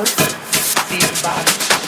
amor these bodies.